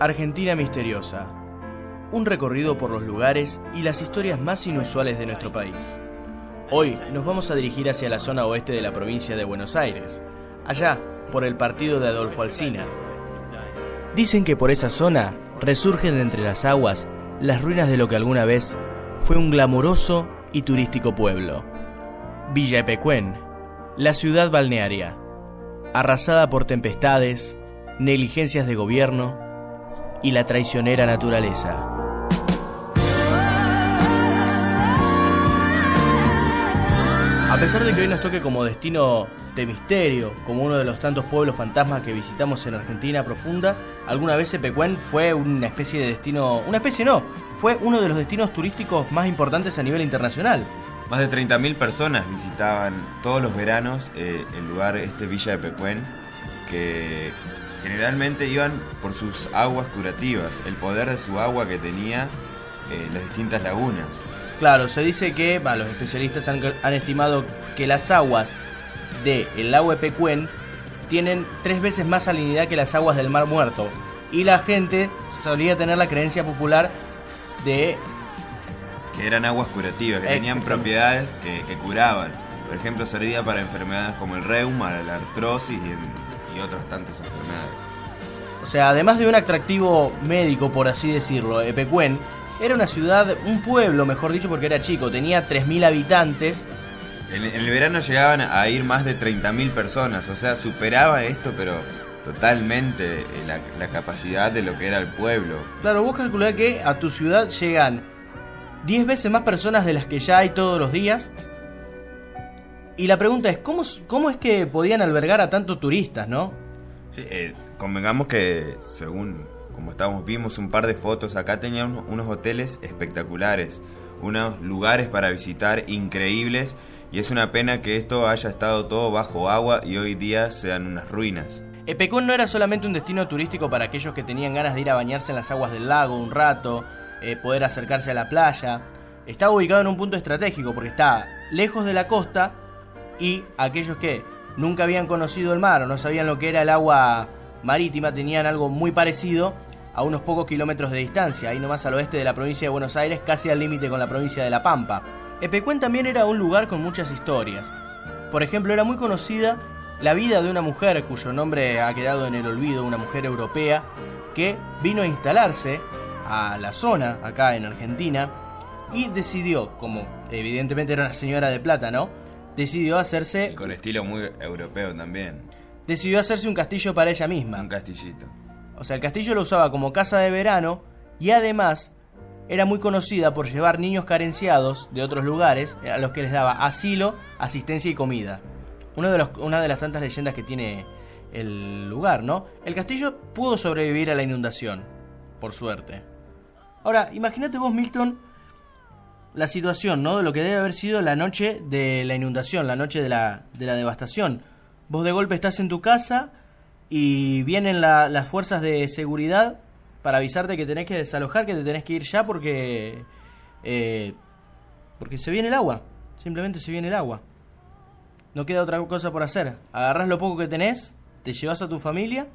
Argentina Misteriosa. Un recorrido por los lugares y las historias más inusuales de nuestro país. Hoy nos vamos a dirigir hacia la zona oeste de la provincia de Buenos Aires, allá por el partido de Adolfo Alsina. Dicen que por esa zona resurgen entre las aguas las ruinas de lo que alguna vez fue un glamuroso y turístico pueblo. Villa Epecuén, la ciudad balnearia, arrasada por tempestades, negligencias de gobierno y la traicionera naturaleza. A pesar de que hoy nos toque como destino de misterio, como uno de los tantos pueblos fantasmas que visitamos en Argentina profunda, alguna vez Epecuén fue una especie de destino, una especie no, fue uno de los destinos turísticos más importantes a nivel internacional. Más de 30.000 personas visitaban todos los veranos eh, el lugar este Villa de Pecuén, que Generalmente iban por sus aguas curativas, el poder de su agua que tenía eh, las distintas lagunas. Claro, se dice que los especialistas han, estimado que las aguas del el lago Epecuén tienen tres veces más salinidad que las aguas del Mar Muerto. Y la gente solía tener la creencia popular de... Que eran aguas curativas, que tenían propiedades que, que, curaban. Por ejemplo, servía para enfermedades como el reuma, la artrosis y y otras tantas enfermedades. O sea, además de un atractivo médico, por así decirlo, Epecuén era una ciudad, un pueblo, mejor dicho, porque era chico, tenía 3.000 habitantes. En, el verano llegaban a ir más de 30.000 personas, o sea, superaba esto, pero totalmente eh, la, la, capacidad de lo que era el pueblo. Claro, vos calculás que a tu ciudad llegan 10 veces más personas de las que ya hay todos los días y la pregunta es, ¿cómo, ¿cómo es que podían albergar a tantos turistas, no? Sí, eh, convengamos que según como estábamos vimos un par de fotos acá tenían unos, hoteles espectaculares, unos lugares para visitar increíbles y es una pena que esto haya estado todo bajo agua y hoy día sean unas ruinas. Epecón no era solamente un destino turístico para aquellos que tenían ganas de ir a bañarse en las aguas del lago un rato, eh, poder acercarse a la playa. Estaba ubicado en un punto estratégico porque está lejos de la costa y aquellos que nunca habían conocido el mar o no sabían lo que era el agua marítima tenían algo muy parecido a unos pocos kilómetros de distancia, ahí nomás al oeste de la provincia de Buenos Aires, casi al límite con la provincia de La Pampa. Epecuén también era un lugar con muchas historias. Por ejemplo, era muy conocida la vida de una mujer cuyo nombre ha quedado en el olvido, una mujer europea, que vino a instalarse a la zona, acá en Argentina, y decidió, como evidentemente era una señora de plata, ¿no? Decidió hacerse... con estilo muy europeo también. Decidió hacerse un castillo para ella misma. Un castillito. O sea, el castillo lo usaba como casa de verano y además era muy conocida por llevar niños carenciados de otros lugares a los que les daba asilo, asistencia y comida. Uno de los, una de las tantas leyendas que tiene el lugar, ¿no? El castillo pudo sobrevivir a la inundación, por suerte. Ahora, imagínate vos, Milton, la situación, ¿no? De lo que debe haber sido la noche de la inundación, la noche de la, de la devastación. Vos de golpe estás en tu casa y vienen las fuerzas de seguridad para avisarte que tenés que desalojar, que te tenés que ir ya porque... Eh, porque se viene el agua. Simplemente se viene el agua. No queda otra cosa por hacer. Agarrás lo poco que tenés, te llevas a tu familia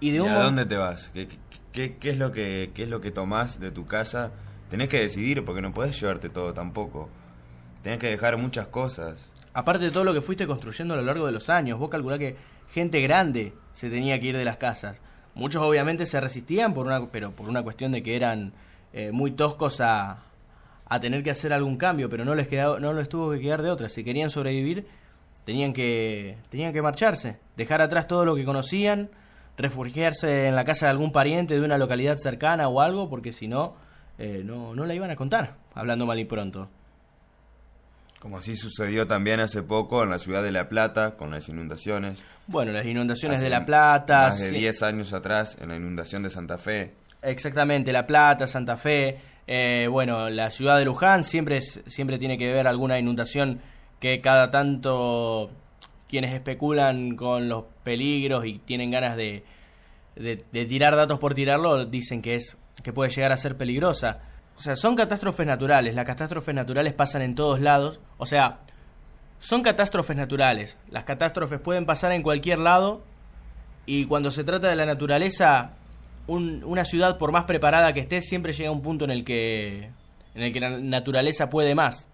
y de un... a dónde te vas? ¿Qué, qué, qué, es lo que, ¿Qué es lo que tomás de tu casa? Tenés que decidir porque no puedes llevarte todo tampoco. Tenés que dejar muchas cosas. Aparte de todo lo que fuiste construyendo a lo largo de los años, vos calculás que gente grande se tenía que ir de las casas. Muchos obviamente se resistían por una, pero por una cuestión de que eran eh, muy toscos a, a tener que hacer algún cambio, pero no les quedaba, no les tuvo que quedar de otra. Si querían sobrevivir, tenían que, tenían que marcharse, dejar atrás todo lo que conocían, refugiarse en la casa de algún pariente de una localidad cercana o algo, porque si no, eh, no, no la iban a contar, hablando mal y pronto. Como así sucedió también hace poco en la ciudad de La Plata con las inundaciones. Bueno, las inundaciones de La Plata. Más de 10 años atrás en la inundación de Santa Fe. Exactamente, La Plata, Santa Fe. Eh, bueno, la ciudad de Luján siempre, siempre tiene que ver alguna inundación que cada tanto quienes especulan con los peligros y tienen ganas de, de tirar datos por tirarlo dicen que es que puede llegar a ser peligrosa. O sea, son catástrofes naturales, las catástrofes naturales pasan en todos lados, o sea, son catástrofes naturales, las catástrofes pueden pasar en cualquier lado y cuando se trata de la naturaleza una ciudad, por más preparada que esté, siempre llega a un punto en el que, en el que la naturaleza puede más.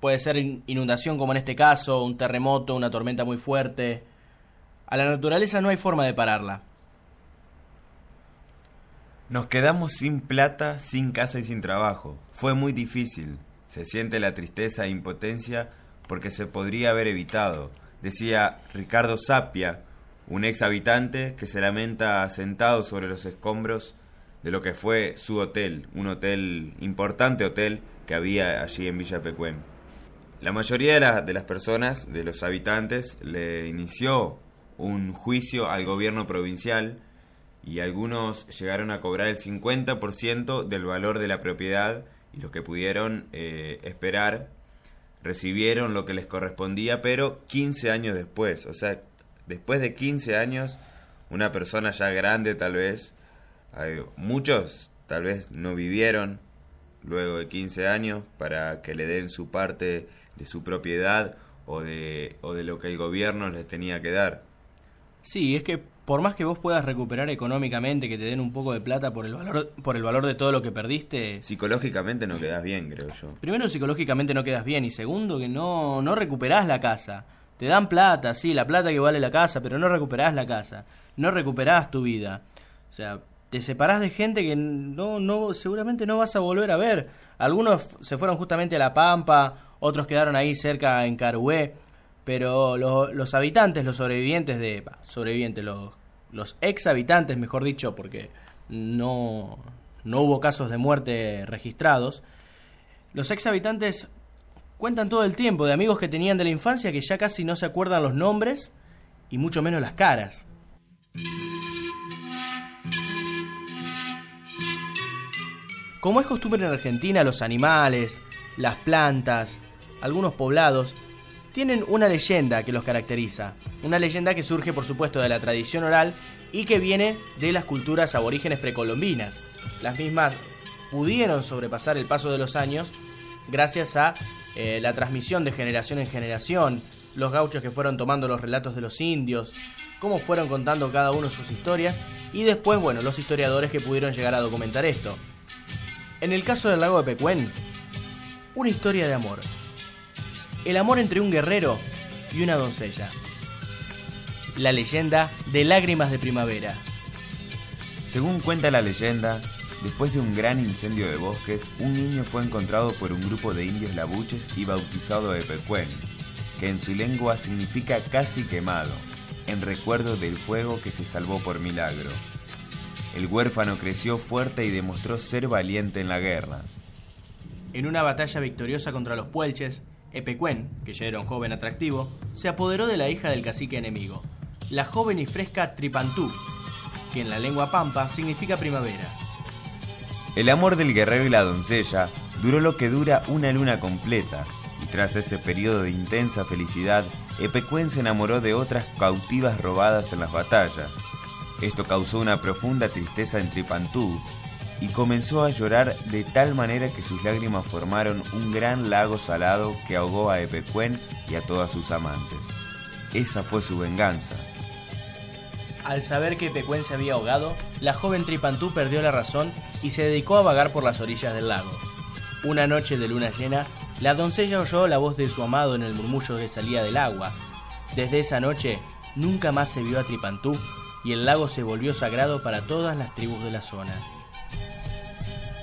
Puede ser inundación como en este caso, un terremoto, una tormenta muy fuerte. A la naturaleza no hay forma de pararla. Nos quedamos sin plata, sin casa y sin trabajo. Fue muy difícil. Se siente la tristeza e impotencia porque se podría haber evitado, decía Ricardo Sapia, un ex habitante que se lamenta sentado sobre los escombros de lo que fue su hotel, un hotel, importante hotel que había allí en Villa Pecuén. La mayoría de, de las personas, de los habitantes, le inició un juicio al gobierno provincial y algunos llegaron a cobrar el 50% del valor de la propiedad y los que pudieron eh, esperar recibieron lo que les correspondía, pero 15 años después. O sea, después de 15 años, una persona ya grande tal vez, muchos tal vez no vivieron luego de 15 años para que le den su parte de su propiedad o de, o de lo que el gobierno les tenía que dar. Sí, es que por más que vos puedas recuperar económicamente, que te den un poco de plata por el valor, por el valor de todo lo que perdiste. Psicológicamente no quedas bien, creo yo. Primero, psicológicamente no quedas bien. Y segundo, que no, no recuperás la casa. Te dan plata, sí, la plata que vale la casa, pero no recuperás la casa. No recuperás tu vida. O sea, te separás de gente que no, no, seguramente no vas a volver a ver. Algunos se fueron justamente a La Pampa, otros quedaron ahí cerca en Carué pero los habitantes, los sobrevivientes de... sobrevivientes, los, los ex habitantes, mejor dicho, porque no, no hubo casos de muerte registrados, los ex habitantes cuentan todo el tiempo de amigos que tenían de la infancia que ya casi no se acuerdan los nombres y mucho menos las caras. Como es costumbre en Argentina, los animales, las plantas, algunos poblados tienen una leyenda que los caracteriza. Una leyenda que surge por supuesto de la tradición oral y que viene de las culturas aborígenes precolombinas. Las mismas pudieron sobrepasar el paso de los años gracias a eh, la transmisión de generación en generación, los gauchos que fueron tomando los relatos de los indios, cómo fueron contando cada uno sus historias y después, bueno, los historiadores que pudieron llegar a documentar esto. En el caso del lago de Pecuén, una historia de amor, el amor entre un guerrero y una doncella. La leyenda de lágrimas de primavera. Según cuenta la leyenda, después de un gran incendio de bosques, un niño fue encontrado por un grupo de indios labuches y bautizado Epecuén, que en su lengua significa casi quemado, en recuerdo del fuego que se salvó por milagro. El huérfano creció fuerte y demostró ser valiente en la guerra. En una batalla victoriosa contra los puelches, Epecuén, que ya era un joven atractivo, se apoderó de la hija del cacique enemigo, la joven y fresca Tripantú, que en la lengua pampa significa primavera. El amor del guerrero y la doncella duró lo que dura una luna completa, y tras ese periodo de intensa felicidad, Epecuén se enamoró de otras cautivas robadas en las batallas. Esto causó una profunda tristeza en Tripantú, y comenzó a llorar de tal manera que sus lágrimas formaron un gran lago salado que ahogó a Epecuén y a todas sus amantes. Esa fue su venganza. Al saber que Epecuén se había ahogado, la joven Tripantú perdió la razón y se dedicó a vagar por las orillas del lago. Una noche de luna llena, la doncella oyó la voz de su amado en el murmullo que salía del agua. Desde esa noche, nunca más se vio a Tripantú y el lago se volvió sagrado para todas las tribus de la zona.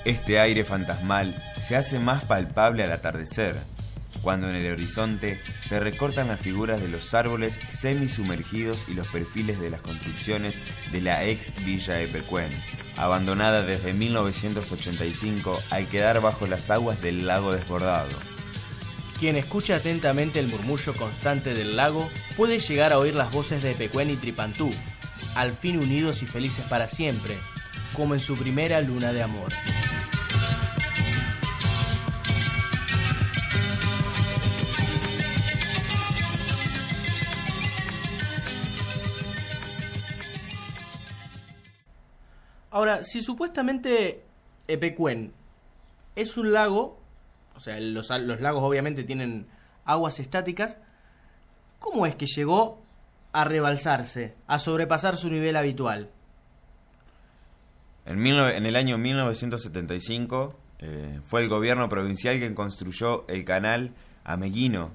Este aire fantasmal se hace más palpable al atardecer, cuando en el horizonte se recortan las figuras de los árboles semisumergidos y los perfiles de las construcciones de la ex Villa Epecuén, abandonada desde 1985 al quedar bajo las aguas del lago desbordado. Quien escucha atentamente el murmullo constante del lago puede llegar a oír las voces de Epecuén y Tripantú, al fin unidos y felices para siempre, como en su primera luna de amor. Ahora, si supuestamente Epecuén es un lago, o sea, los, los lagos obviamente tienen aguas estáticas, ¿cómo es que llegó a rebalsarse, a sobrepasar su nivel habitual? En, en el año 1975 eh, fue el gobierno provincial quien construyó el canal Ameguino,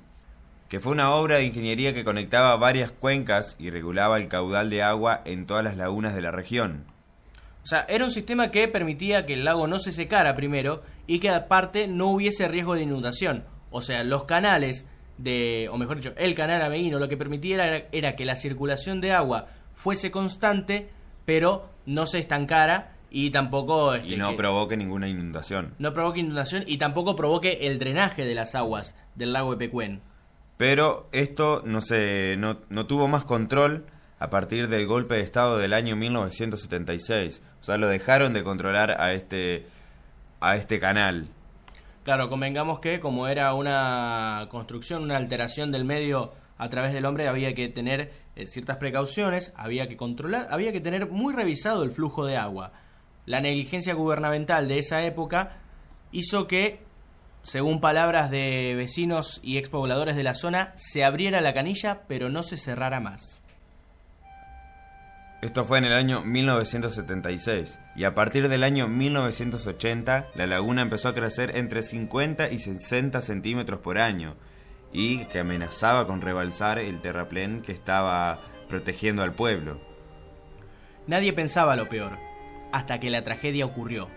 que fue una obra de ingeniería que conectaba varias cuencas y regulaba el caudal de agua en todas las lagunas de la región. O sea, era un sistema que permitía que el lago no se secara primero y que aparte no hubiese riesgo de inundación. O sea, los canales de, o mejor dicho, el canal Ameguino lo que permitía era, era que la circulación de agua fuese constante, pero no se estancara y tampoco... y no provoque ninguna inundación. No provoque inundación y tampoco provoque el drenaje de las aguas del lago de Pecuén. Pero esto no, se, no, no tuvo más control a partir del golpe de Estado del año 1976. O sea, lo dejaron de controlar a este, a este canal. Claro, convengamos que como era una construcción, una alteración del medio a través del hombre, había que tener eh, ciertas precauciones, había que controlar, había que tener muy revisado el flujo de agua. La negligencia gubernamental de esa época hizo que, según palabras de vecinos y expobladores de la zona, se abriera la canilla pero no se cerrara más. Esto fue en el año 1976 y a partir del año 1980 la laguna empezó a crecer entre 50 y 60 centímetros por año y que amenazaba con rebalsar el terraplén que estaba protegiendo al pueblo. Nadie pensaba lo peor, hasta que la tragedia ocurrió.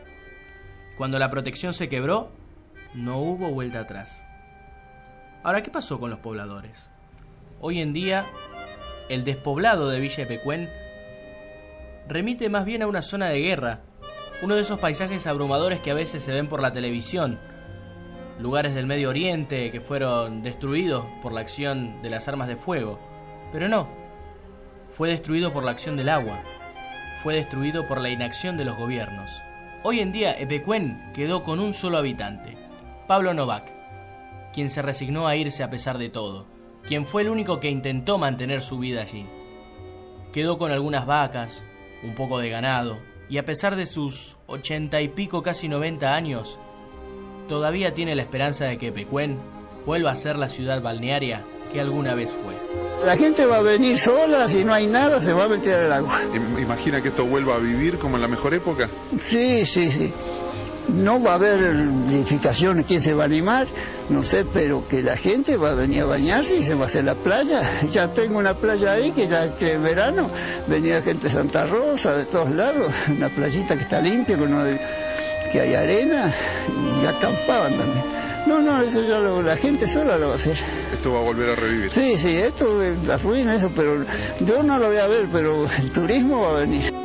Cuando la protección se quebró, no hubo vuelta atrás. Ahora, ¿qué pasó con los pobladores? Hoy en día, el despoblado de Villa Pecuén remite más bien a una zona de guerra, uno de esos paisajes abrumadores que a veces se ven por la televisión, lugares del Medio Oriente que fueron destruidos por la acción de las armas de fuego, pero no, fue destruido por la acción del agua, fue destruido por la inacción de los gobiernos. Hoy en día Epecuén quedó con un solo habitante, Pablo Novak, quien se resignó a irse a pesar de todo, quien fue el único que intentó mantener su vida allí. Quedó con algunas vacas, un poco de ganado, y a pesar de sus ochenta y pico, casi noventa años, todavía tiene la esperanza de que Pecuén vuelva a ser la ciudad balnearia que alguna vez fue. La gente va a venir sola, si no hay nada, se va a meter al agua. ¿Imagina que esto vuelva a vivir como en la mejor época? Sí, sí, sí. No va a haber edificaciones, quién se va a animar, no sé, pero que la gente va a venir a bañarse y se va a hacer la playa. Ya tengo una playa ahí que ya que en verano venía gente de Santa Rosa, de todos lados, una playita que está limpia, que hay arena, y acampaban también. No, no, eso ya lo, la gente sola lo va a hacer. Esto va a volver a revivir. Sí, sí, esto es la ruina, eso, pero yo no lo voy a ver, pero el turismo va a venir.